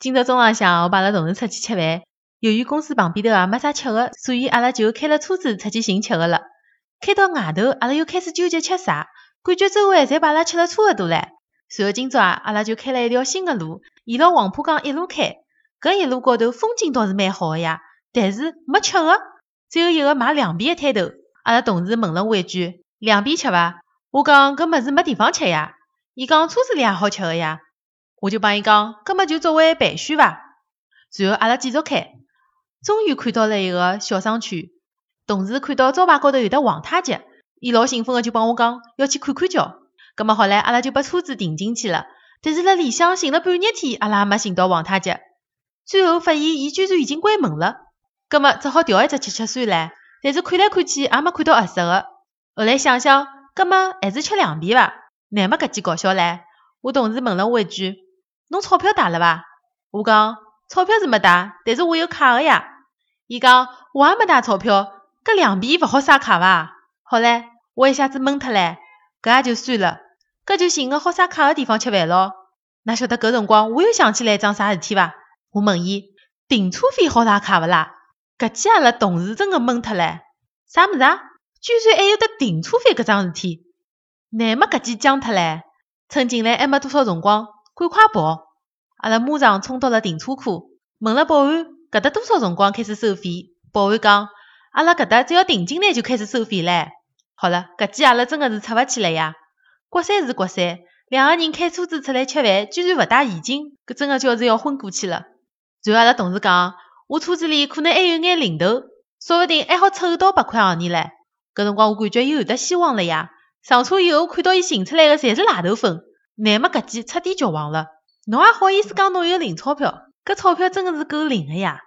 今朝中浪向，我帮阿拉同事出去吃饭，由于公司旁边头啊没啥吃的，所以阿拉就开了车子出去寻吃的了。开到外头，阿拉又开始纠结吃啥，感觉周围侪把阿拉吃了差勿多唻。随后今朝啊，阿拉就开了一条新的路，沿牢黄浦江一路开。搿一路高头风景倒是蛮好的呀，但是没吃的，只有一个卖凉皮的摊头。阿拉同事问了我一句：“凉皮吃伐？”我讲搿物事没地方吃呀。伊讲车子里也好吃的呀。我就帮伊讲，搿么就作为备选伐。随后阿拉继续开，终于看到了一个小商圈。同事看到招牌高头有的皇太极，伊老兴奋的就帮我讲要去看看叫。搿么好唻，阿拉就把车子停进去了。但是辣里向寻了半日天，阿拉也没寻到皇太极。最后发现伊居然已经关门了。搿么只好调一只吃吃算唻。但是看来看去也没看到合适的。后来想想，搿么还是吃凉皮伐？乃末搿记搞笑唻。我同事问了我一句。侬钞票带了伐？我讲钞票是没带，但是我有卡的呀。伊讲我也没带钞票，搿凉皮勿好刷卡伐？好唻，我一下子懵脱唻，搿也就算了，搿就寻个好刷卡的地方吃饭咯。哪晓得搿辰光我又想起来一桩啥事体伐？我问伊停车费好刷卡勿啦？搿记阿拉同事真个懵脱唻，啥物事啊？居然还有得停车费搿桩事体？乃末搿记僵脱唻，趁进来还没多少辰光。赶快跑！阿拉马上冲到了停车库，问了保安搿搭多少辰光开始收费？保安讲，阿拉搿搭只要停进来就开始收费唻。好了，搿记阿拉真的是出勿去了呀！国三是国三，两个人开车子出来吃饭，居然勿戴现金，搿真的叫是要昏过去了。然后阿拉同事讲，我车子里可能还有眼零头，说不定还好凑到八块行钿唻。搿辰光我感觉又有得希望了呀！上车以后看到伊寻出来的侪是辣头粉。乃末搿记彻底绝望了，侬还好意思讲侬有零钞票？搿钞票真的是够零的呀！